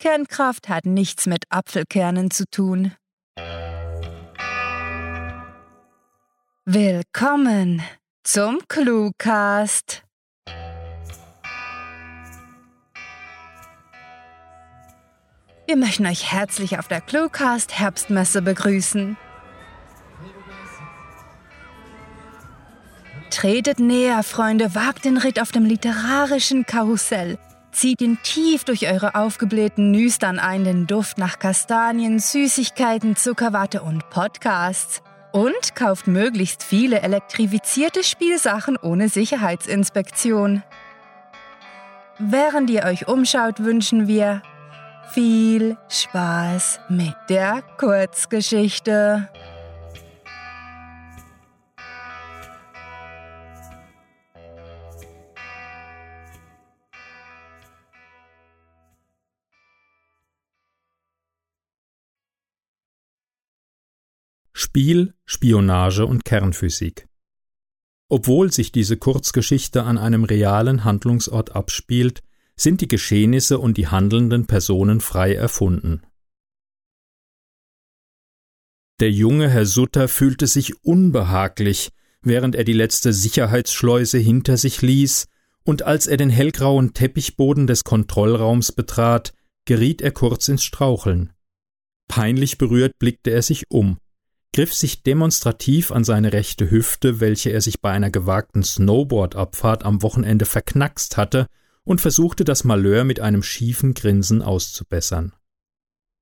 Kernkraft hat nichts mit Apfelkernen zu tun. Willkommen zum Cluecast. Wir möchten euch herzlich auf der Cluecast Herbstmesse begrüßen. Tretet näher, Freunde, wagt den Ritt auf dem literarischen Karussell. Zieht ihn tief durch eure aufgeblähten Nüstern ein, den Duft nach Kastanien, Süßigkeiten, Zuckerwatte und Podcasts. Und kauft möglichst viele elektrifizierte Spielsachen ohne Sicherheitsinspektion. Während ihr euch umschaut, wünschen wir viel Spaß mit der Kurzgeschichte. Spiel, Spionage und Kernphysik. Obwohl sich diese Kurzgeschichte an einem realen Handlungsort abspielt, sind die Geschehnisse und die handelnden Personen frei erfunden. Der junge Herr Sutter fühlte sich unbehaglich, während er die letzte Sicherheitsschleuse hinter sich ließ, und als er den hellgrauen Teppichboden des Kontrollraums betrat, geriet er kurz ins Straucheln. Peinlich berührt blickte er sich um, griff sich demonstrativ an seine rechte Hüfte, welche er sich bei einer gewagten Snowboard-Abfahrt am Wochenende verknackst hatte, und versuchte das Malheur mit einem schiefen Grinsen auszubessern.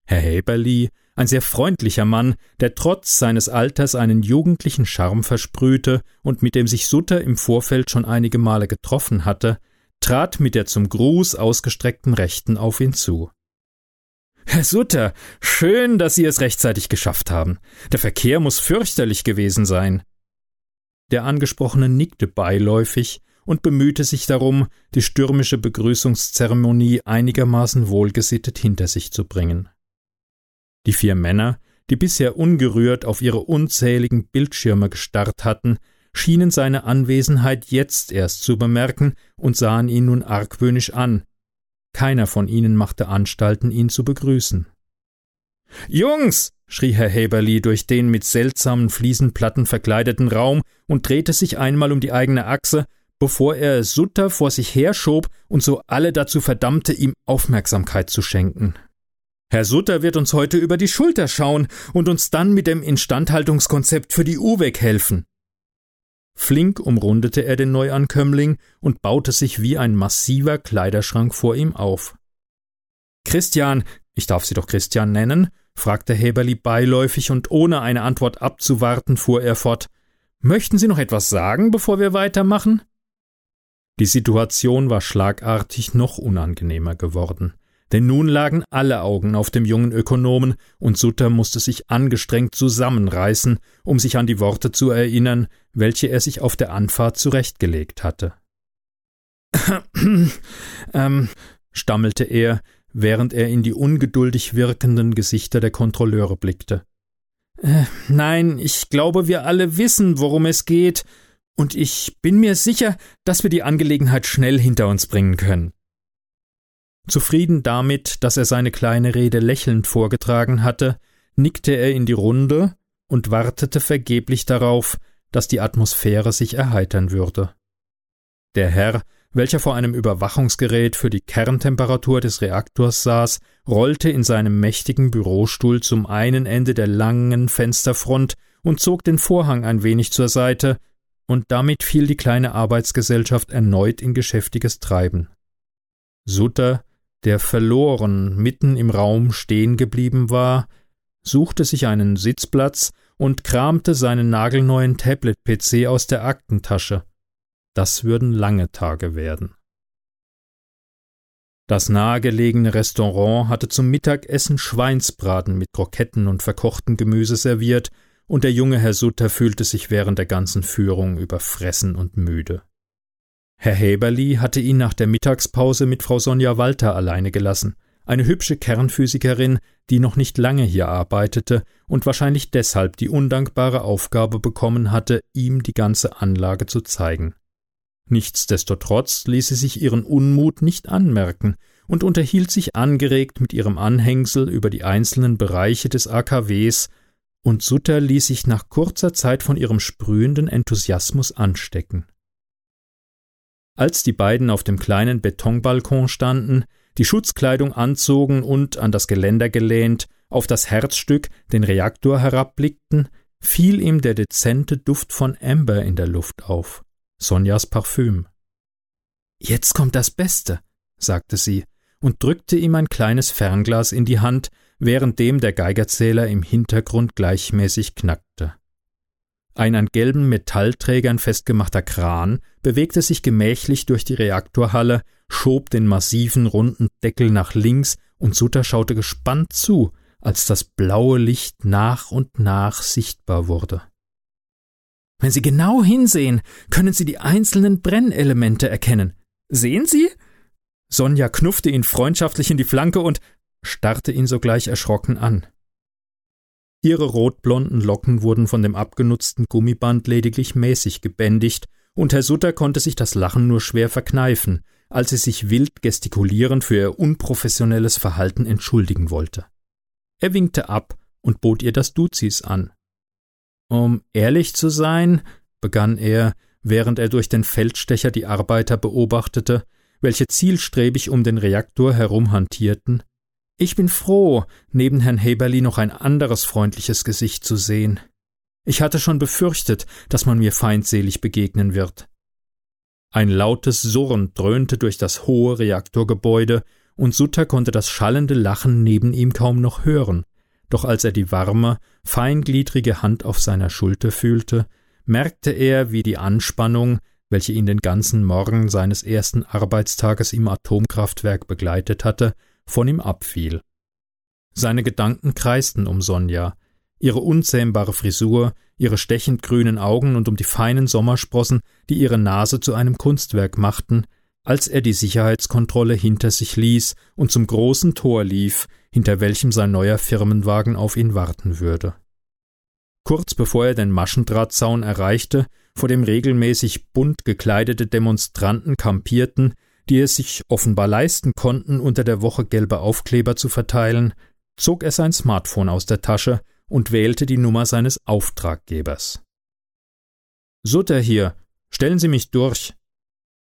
Herr Häberli, ein sehr freundlicher Mann, der trotz seines Alters einen jugendlichen Charme versprühte und mit dem sich Sutter im Vorfeld schon einige Male getroffen hatte, trat mit der zum Gruß ausgestreckten Rechten auf ihn zu. Herr Sutter, schön, dass Sie es rechtzeitig geschafft haben. Der Verkehr muss fürchterlich gewesen sein. Der Angesprochene nickte beiläufig, und bemühte sich darum, die stürmische Begrüßungszeremonie einigermaßen wohlgesittet hinter sich zu bringen. Die vier Männer, die bisher ungerührt auf ihre unzähligen Bildschirme gestarrt hatten, schienen seine Anwesenheit jetzt erst zu bemerken und sahen ihn nun argwöhnisch an. Keiner von ihnen machte Anstalten, ihn zu begrüßen. Jungs! schrie Herr Haberly durch den mit seltsamen Fliesenplatten verkleideten Raum und drehte sich einmal um die eigene Achse, bevor er Sutter vor sich herschob und so alle dazu verdammte, ihm Aufmerksamkeit zu schenken. Herr Sutter wird uns heute über die Schulter schauen und uns dann mit dem Instandhaltungskonzept für die UWEG helfen. Flink umrundete er den Neuankömmling und baute sich wie ein massiver Kleiderschrank vor ihm auf. Christian, ich darf Sie doch Christian nennen, fragte Heberli beiläufig und ohne eine Antwort abzuwarten, fuhr er fort. Möchten Sie noch etwas sagen, bevor wir weitermachen? Die Situation war schlagartig noch unangenehmer geworden, denn nun lagen alle Augen auf dem jungen Ökonomen, und Sutter musste sich angestrengt zusammenreißen, um sich an die Worte zu erinnern, welche er sich auf der Anfahrt zurechtgelegt hatte. ähm, stammelte er, während er in die ungeduldig wirkenden Gesichter der Kontrolleure blickte. Äh, nein, ich glaube, wir alle wissen, worum es geht, und ich bin mir sicher, dass wir die Angelegenheit schnell hinter uns bringen können. Zufrieden damit, dass er seine kleine Rede lächelnd vorgetragen hatte, nickte er in die Runde und wartete vergeblich darauf, dass die Atmosphäre sich erheitern würde. Der Herr, welcher vor einem Überwachungsgerät für die Kerntemperatur des Reaktors saß, rollte in seinem mächtigen Bürostuhl zum einen Ende der langen Fensterfront und zog den Vorhang ein wenig zur Seite, und damit fiel die kleine Arbeitsgesellschaft erneut in geschäftiges Treiben. Sutter, der verloren mitten im Raum stehen geblieben war, suchte sich einen Sitzplatz und kramte seinen nagelneuen Tablet-PC aus der Aktentasche. Das würden lange Tage werden. Das nahegelegene Restaurant hatte zum Mittagessen Schweinsbraten mit Kroketten und verkochtem Gemüse serviert und der junge Herr Sutter fühlte sich während der ganzen Führung überfressen und müde. Herr Häberli hatte ihn nach der Mittagspause mit Frau Sonja Walter alleine gelassen, eine hübsche Kernphysikerin, die noch nicht lange hier arbeitete und wahrscheinlich deshalb die undankbare Aufgabe bekommen hatte, ihm die ganze Anlage zu zeigen. Nichtsdestotrotz ließ sie sich ihren Unmut nicht anmerken und unterhielt sich angeregt mit ihrem Anhängsel über die einzelnen Bereiche des AKWs, und Sutter ließ sich nach kurzer Zeit von ihrem sprühenden Enthusiasmus anstecken. Als die beiden auf dem kleinen Betonbalkon standen, die Schutzkleidung anzogen und, an das Geländer gelehnt, auf das Herzstück, den Reaktor herabblickten, fiel ihm der dezente Duft von Amber in der Luft auf, Sonjas Parfüm. Jetzt kommt das Beste, sagte sie und drückte ihm ein kleines Fernglas in die Hand, währenddem der Geigerzähler im Hintergrund gleichmäßig knackte. Ein an gelben Metallträgern festgemachter Kran bewegte sich gemächlich durch die Reaktorhalle, schob den massiven runden Deckel nach links, und Sutter schaute gespannt zu, als das blaue Licht nach und nach sichtbar wurde. Wenn Sie genau hinsehen, können Sie die einzelnen Brennelemente erkennen. Sehen Sie? Sonja knuffte ihn freundschaftlich in die Flanke und starrte ihn sogleich erschrocken an. Ihre rotblonden Locken wurden von dem abgenutzten Gummiband lediglich mäßig gebändigt, und Herr Sutter konnte sich das Lachen nur schwer verkneifen, als sie sich wild gestikulierend für ihr unprofessionelles Verhalten entschuldigen wollte. Er winkte ab und bot ihr das Duzis an. Um ehrlich zu sein, begann er, während er durch den Feldstecher die Arbeiter beobachtete, welche zielstrebig um den Reaktor herumhantierten. Ich bin froh, neben Herrn Heberli noch ein anderes freundliches Gesicht zu sehen. Ich hatte schon befürchtet, dass man mir feindselig begegnen wird. Ein lautes Surren dröhnte durch das hohe Reaktorgebäude, und Sutter konnte das schallende Lachen neben ihm kaum noch hören, doch als er die warme, feingliedrige Hand auf seiner Schulter fühlte, merkte er, wie die Anspannung, welche ihn den ganzen Morgen seines ersten Arbeitstages im Atomkraftwerk begleitet hatte, von ihm abfiel. Seine Gedanken kreisten um Sonja, ihre unzähmbare Frisur, ihre stechend grünen Augen und um die feinen Sommersprossen, die ihre Nase zu einem Kunstwerk machten, als er die Sicherheitskontrolle hinter sich ließ und zum großen Tor lief, hinter welchem sein neuer Firmenwagen auf ihn warten würde. Kurz bevor er den Maschendrahtzaun erreichte, vor dem regelmäßig bunt gekleidete Demonstranten kampierten, die es sich offenbar leisten konnten, unter der Woche gelbe Aufkleber zu verteilen, zog er sein Smartphone aus der Tasche und wählte die Nummer seines Auftraggebers. Sutter hier, stellen Sie mich durch.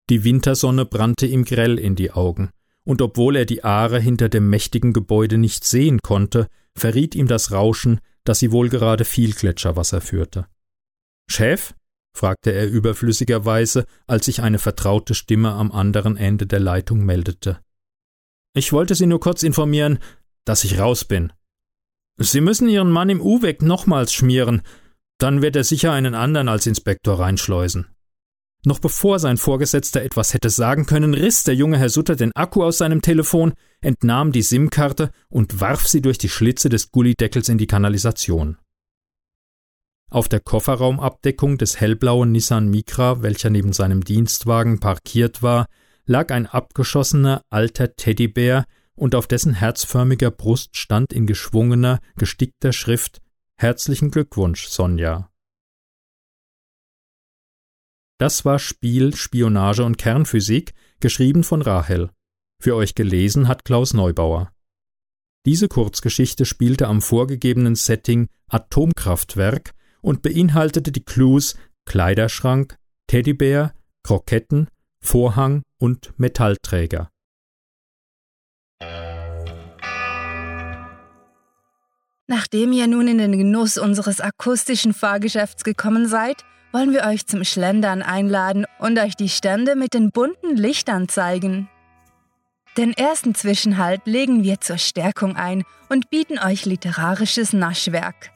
Die Wintersonne brannte ihm grell in die Augen, und obwohl er die Aare hinter dem mächtigen Gebäude nicht sehen konnte, verriet ihm das Rauschen, dass sie wohl gerade viel Gletscherwasser führte. Chef? Fragte er überflüssigerweise, als sich eine vertraute Stimme am anderen Ende der Leitung meldete. Ich wollte Sie nur kurz informieren, dass ich raus bin. Sie müssen Ihren Mann im Uweck nochmals schmieren, dann wird er sicher einen anderen als Inspektor reinschleusen. Noch bevor sein Vorgesetzter etwas hätte sagen können, riss der junge Herr Sutter den Akku aus seinem Telefon, entnahm die SIM-Karte und warf sie durch die Schlitze des Gullideckels in die Kanalisation. Auf der Kofferraumabdeckung des hellblauen Nissan Micra, welcher neben seinem Dienstwagen parkiert war, lag ein abgeschossener alter Teddybär, und auf dessen herzförmiger Brust stand in geschwungener, gestickter Schrift Herzlichen Glückwunsch, Sonja. Das war Spiel, Spionage und Kernphysik, geschrieben von Rahel. Für euch gelesen hat Klaus Neubauer. Diese Kurzgeschichte spielte am vorgegebenen Setting Atomkraftwerk und beinhaltete die Clues Kleiderschrank, Teddybär, Kroketten, Vorhang und Metallträger. Nachdem ihr nun in den Genuss unseres akustischen Fahrgeschäfts gekommen seid, wollen wir euch zum Schlendern einladen und euch die Stände mit den bunten Lichtern zeigen. Den ersten Zwischenhalt legen wir zur Stärkung ein und bieten euch literarisches Naschwerk.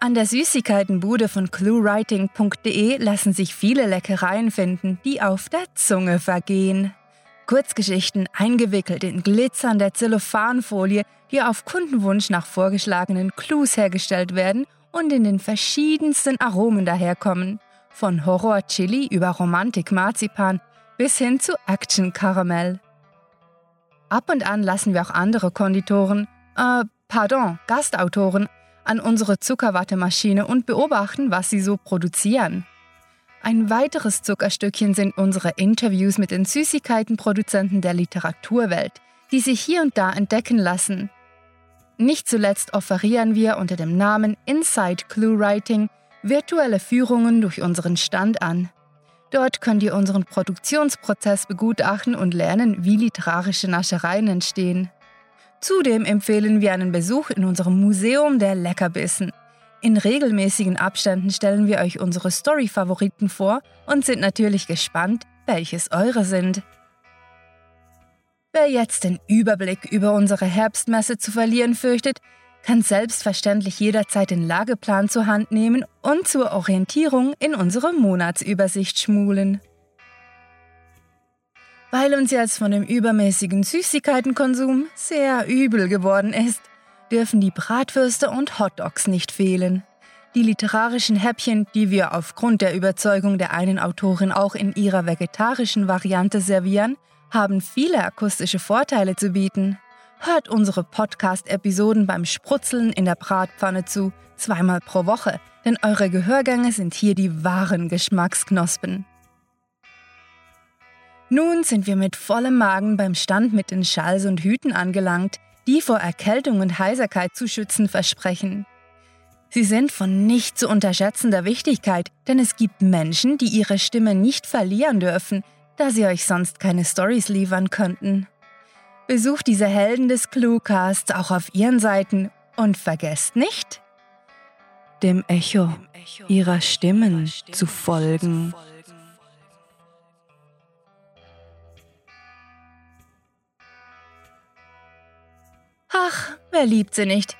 An der Süßigkeitenbude von cluewriting.de lassen sich viele Leckereien finden, die auf der Zunge vergehen. Kurzgeschichten eingewickelt in glitzernde Zellophanfolie, die auf Kundenwunsch nach vorgeschlagenen Clues hergestellt werden und in den verschiedensten Aromen daherkommen. Von Horror-Chili über Romantik-Marzipan bis hin zu Action-Karamell. Ab und an lassen wir auch andere Konditoren, äh, pardon, Gastautoren an unsere Zuckerwattemaschine und beobachten, was sie so produzieren. Ein weiteres Zuckerstückchen sind unsere Interviews mit den Süßigkeitenproduzenten der Literaturwelt, die sich hier und da entdecken lassen. Nicht zuletzt offerieren wir unter dem Namen Inside Clue Writing virtuelle Führungen durch unseren Stand an. Dort könnt ihr unseren Produktionsprozess begutachten und lernen, wie literarische Naschereien entstehen. Zudem empfehlen wir einen Besuch in unserem Museum der Leckerbissen. In regelmäßigen Abständen stellen wir euch unsere Story-Favoriten vor und sind natürlich gespannt, welches eure sind. Wer jetzt den Überblick über unsere Herbstmesse zu verlieren fürchtet, kann selbstverständlich jederzeit den Lageplan zur Hand nehmen und zur Orientierung in unsere Monatsübersicht schmulen. Weil uns jetzt von dem übermäßigen Süßigkeitenkonsum sehr übel geworden ist, dürfen die Bratwürste und Hotdogs nicht fehlen. Die literarischen Häppchen, die wir aufgrund der Überzeugung der einen Autorin auch in ihrer vegetarischen Variante servieren, haben viele akustische Vorteile zu bieten. Hört unsere Podcast-Episoden beim Sprutzeln in der Bratpfanne zu, zweimal pro Woche, denn eure Gehörgänge sind hier die wahren Geschmacksknospen. Nun sind wir mit vollem Magen beim Stand mit den Schals und Hüten angelangt, die vor Erkältung und Heiserkeit zu schützen versprechen. Sie sind von nicht zu unterschätzender Wichtigkeit, denn es gibt Menschen, die ihre Stimme nicht verlieren dürfen, da sie euch sonst keine Stories liefern könnten. Besucht diese Helden des Cluecasts auch auf ihren Seiten und vergesst nicht, dem Echo ihrer Stimmen zu folgen. Ach, wer liebt sie nicht?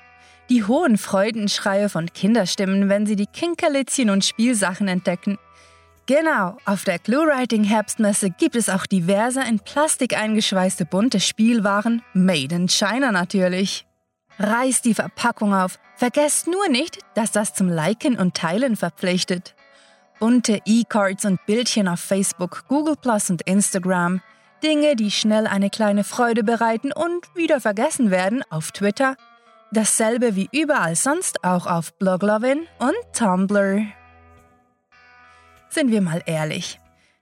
Die hohen Freudenschreie von Kinderstimmen, wenn sie die Kinkerlitzchen und Spielsachen entdecken. Genau, auf der Clue-Writing Herbstmesse gibt es auch diverse in Plastik eingeschweißte bunte Spielwaren, made in China natürlich. Reißt die Verpackung auf, vergesst nur nicht, dass das zum Liken und Teilen verpflichtet. Bunte E-Cards und Bildchen auf Facebook, Google Plus und Instagram. Dinge, die schnell eine kleine Freude bereiten und wieder vergessen werden auf Twitter. Dasselbe wie überall sonst auch auf Bloglovin und Tumblr. Sind wir mal ehrlich.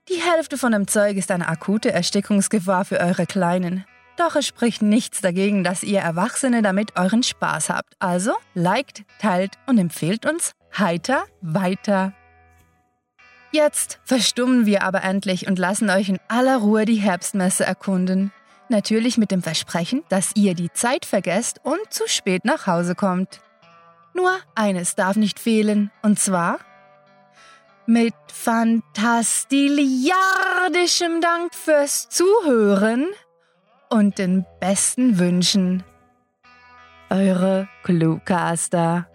Die Hälfte von dem Zeug ist eine akute Erstickungsgefahr für eure Kleinen. Doch es spricht nichts dagegen, dass ihr Erwachsene damit euren Spaß habt. Also liked, teilt und empfehlt uns heiter weiter. Jetzt verstummen wir aber endlich und lassen euch in aller Ruhe die Herbstmesse erkunden. Natürlich mit dem Versprechen, dass ihr die Zeit vergesst und zu spät nach Hause kommt. Nur eines darf nicht fehlen, und zwar mit fantastiliardischem Dank fürs Zuhören und den besten Wünschen. Eure Cluecaster.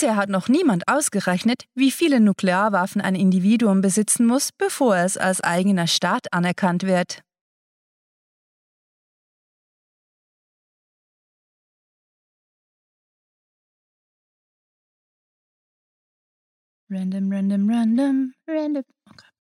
Bisher hat noch niemand ausgerechnet, wie viele Nuklearwaffen ein Individuum besitzen muss, bevor es als eigener Staat anerkannt wird. Random, random, random, random. Okay.